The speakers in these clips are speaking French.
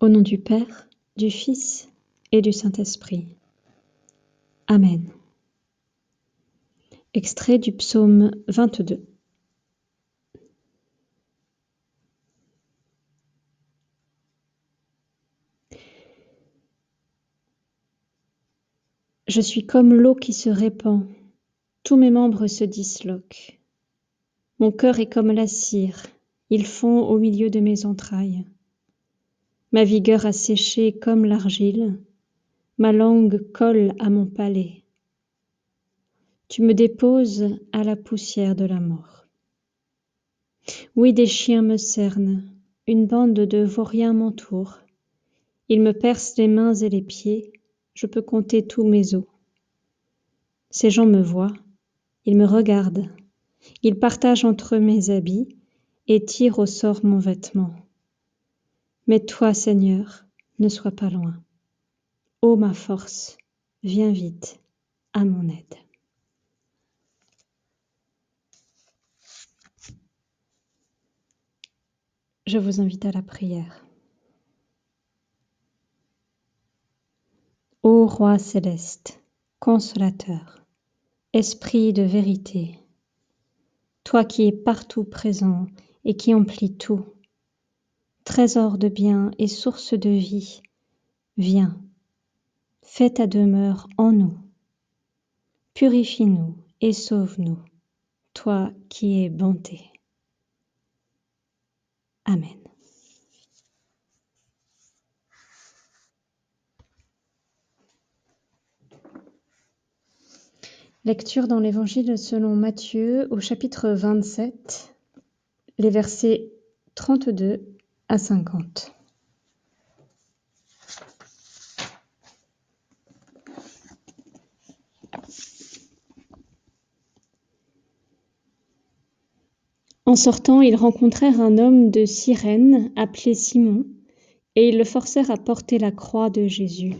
Au nom du Père, du Fils et du Saint-Esprit. Amen. Extrait du psaume 22. Je suis comme l'eau qui se répand, tous mes membres se disloquent. Mon cœur est comme la cire, il fond au milieu de mes entrailles. Ma vigueur a séché comme l'argile, ma langue colle à mon palais. Tu me déposes à la poussière de la mort. Oui, des chiens me cernent, une bande de vauriens m'entoure. Ils me percent les mains et les pieds, je peux compter tous mes os. Ces gens me voient, ils me regardent, ils partagent entre mes habits et tirent au sort mon vêtement. Mais toi, Seigneur, ne sois pas loin. Ô ma force, viens vite à mon aide. Je vous invite à la prière. Ô Roi céleste, consolateur, esprit de vérité, toi qui es partout présent et qui emplis tout, trésor de bien et source de vie, viens, fais ta demeure en nous. Purifie-nous et sauve-nous, toi qui es bonté. Amen. Lecture dans l'Évangile selon Matthieu au chapitre 27, les versets 32 à cinquante. En sortant, ils rencontrèrent un homme de Cyrène appelé Simon, et ils le forcèrent à porter la croix de Jésus.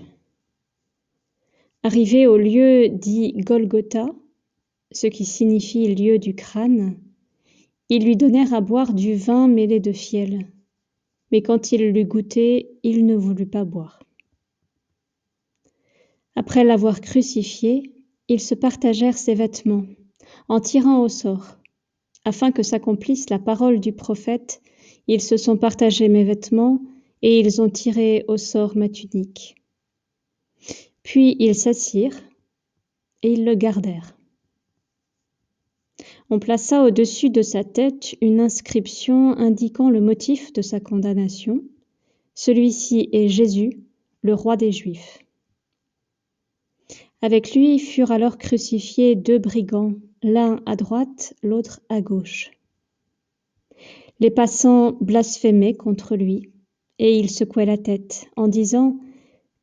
Arrivés au lieu dit Golgotha, ce qui signifie lieu du crâne, ils lui donnèrent à boire du vin mêlé de fiel mais quand il l'eut goûté, il ne voulut pas boire. Après l'avoir crucifié, ils se partagèrent ses vêtements, en tirant au sort. Afin que s'accomplisse la parole du prophète, ils se sont partagés mes vêtements, et ils ont tiré au sort ma tunique. Puis ils s'assirent, et ils le gardèrent. On plaça au-dessus de sa tête une inscription indiquant le motif de sa condamnation. Celui-ci est Jésus, le roi des Juifs. Avec lui furent alors crucifiés deux brigands, l'un à droite, l'autre à gauche. Les passants blasphémaient contre lui, et il secouait la tête en disant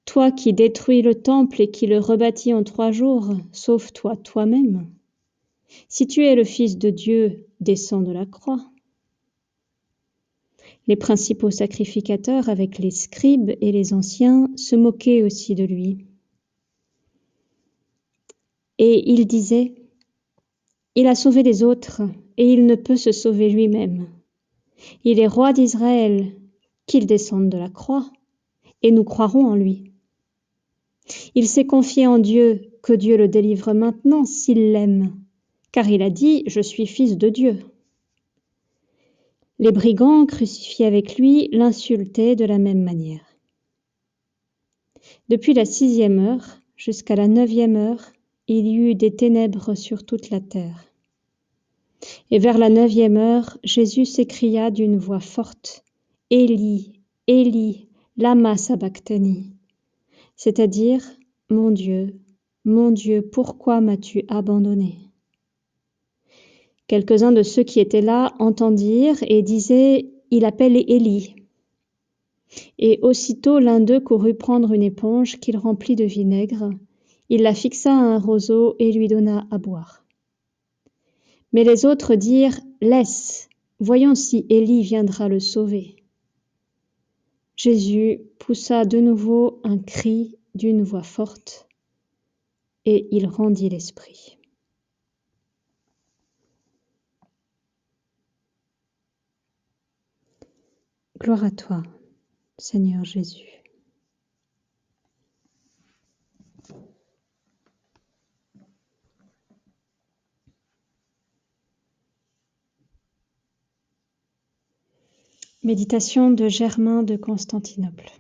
Toi qui détruis le temple et qui le rebâtis en trois jours, sauve-toi toi-même. Si tu es le Fils de Dieu, descends de la croix. Les principaux sacrificateurs, avec les scribes et les anciens, se moquaient aussi de lui. Et ils disaient, Il a sauvé les autres, et il ne peut se sauver lui-même. Il est roi d'Israël, qu'il descende de la croix, et nous croirons en lui. Il s'est confié en Dieu, que Dieu le délivre maintenant s'il l'aime car il a dit Je suis fils de Dieu. Les brigands crucifiés avec lui l'insultaient de la même manière. Depuis la sixième heure jusqu'à la neuvième heure, il y eut des ténèbres sur toute la terre. Et vers la neuvième heure, Jésus s'écria d'une voix forte Élie, Élie, lama sabachthani, c'est-à-dire Mon Dieu, mon Dieu, pourquoi m'as-tu abandonné? Quelques-uns de ceux qui étaient là entendirent et disaient Il appelle Élie. Et aussitôt l'un d'eux courut prendre une éponge qu'il remplit de vinaigre. Il la fixa à un roseau et lui donna à boire. Mais les autres dirent Laisse, voyons si Élie viendra le sauver. Jésus poussa de nouveau un cri d'une voix forte, et il rendit l'esprit. Gloire à toi, Seigneur Jésus. Méditation de Germain de Constantinople.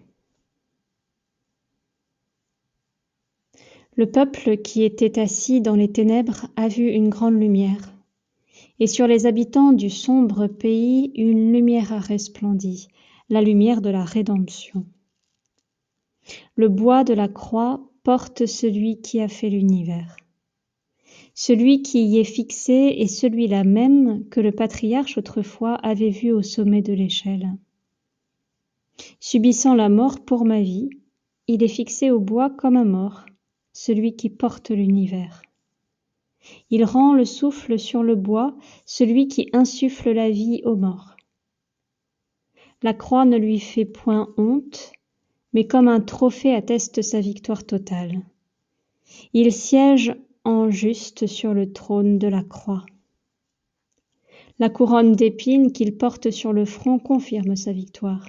Le peuple qui était assis dans les ténèbres a vu une grande lumière, et sur les habitants du sombre pays une lumière a resplendi, la lumière de la rédemption. Le bois de la croix porte celui qui a fait l'univers. Celui qui y est fixé est celui-là même que le patriarche autrefois avait vu au sommet de l'échelle. Subissant la mort pour ma vie, il est fixé au bois comme un mort, celui qui porte l'univers. Il rend le souffle sur le bois, celui qui insuffle la vie aux morts. La croix ne lui fait point honte, mais comme un trophée atteste sa victoire totale. Il siège en juste sur le trône de la croix. La couronne d'épines qu'il porte sur le front confirme sa victoire.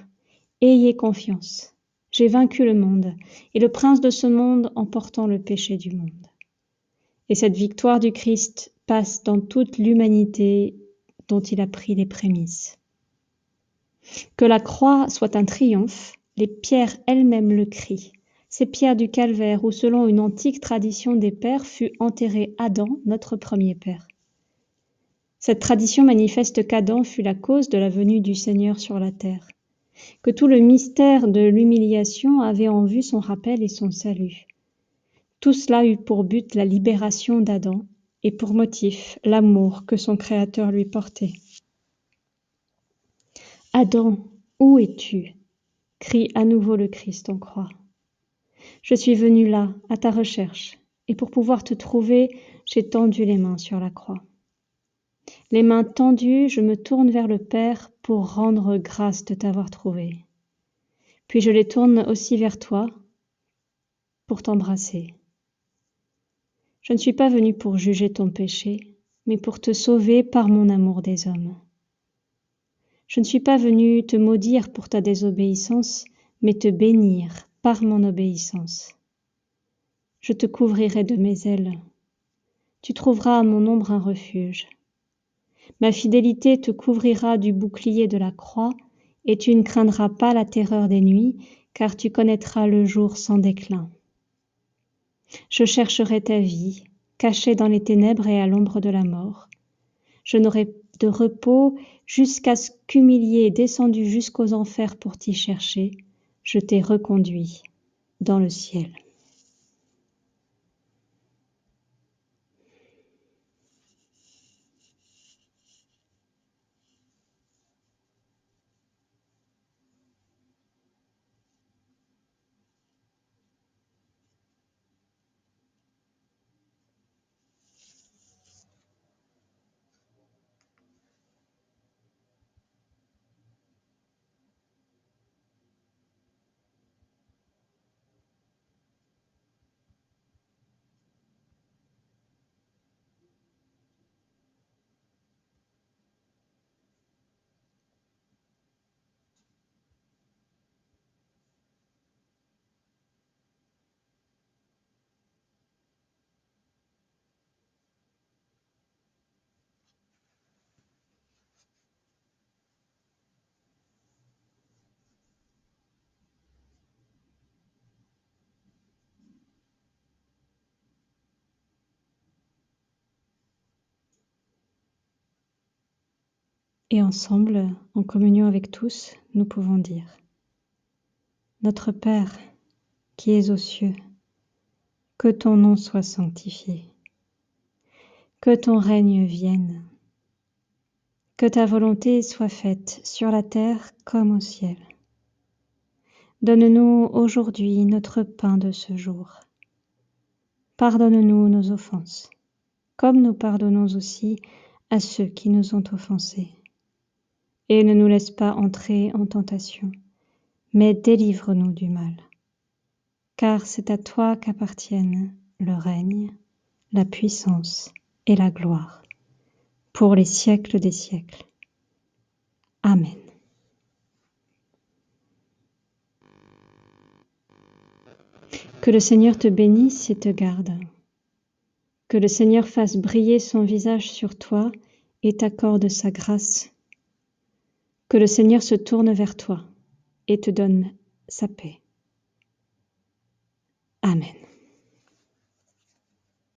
Ayez confiance. J'ai vaincu le monde, et le prince de ce monde en portant le péché du monde. Et cette victoire du Christ passe dans toute l'humanité dont il a pris les prémices. Que la croix soit un triomphe, les pierres elles-mêmes le crient. Ces pierres du calvaire où, selon une antique tradition des pères, fut enterré Adam, notre premier père. Cette tradition manifeste qu'Adam fut la cause de la venue du Seigneur sur la terre, que tout le mystère de l'humiliation avait en vue son rappel et son salut. Tout cela eut pour but la libération d'Adam et pour motif l'amour que son Créateur lui portait. Adam, où es-tu? crie à nouveau le Christ en croix. Je suis venu là, à ta recherche, et pour pouvoir te trouver, j'ai tendu les mains sur la croix. Les mains tendues, je me tourne vers le Père pour rendre grâce de t'avoir trouvé. Puis je les tourne aussi vers toi pour t'embrasser. Je ne suis pas venu pour juger ton péché, mais pour te sauver par mon amour des hommes. Je ne suis pas venu te maudire pour ta désobéissance, mais te bénir par mon obéissance. Je te couvrirai de mes ailes. Tu trouveras à mon ombre un refuge. Ma fidélité te couvrira du bouclier de la croix, et tu ne craindras pas la terreur des nuits, car tu connaîtras le jour sans déclin. Je chercherai ta vie, cachée dans les ténèbres et à l'ombre de la mort. Je n'aurai de repos jusqu'à ce qu'humilié descendu jusqu'aux enfers pour t'y chercher, je t'ai reconduit dans le ciel. Et ensemble, en communion avec tous, nous pouvons dire Notre Père, qui es aux cieux, que ton nom soit sanctifié, que ton règne vienne, que ta volonté soit faite sur la terre comme au ciel. Donne-nous aujourd'hui notre pain de ce jour. Pardonne-nous nos offenses, comme nous pardonnons aussi à ceux qui nous ont offensés et ne nous laisse pas entrer en tentation, mais délivre-nous du mal. Car c'est à toi qu'appartiennent le règne, la puissance et la gloire, pour les siècles des siècles. Amen. Que le Seigneur te bénisse et te garde. Que le Seigneur fasse briller son visage sur toi et t'accorde sa grâce. Que le Seigneur se tourne vers toi et te donne sa paix. Amen.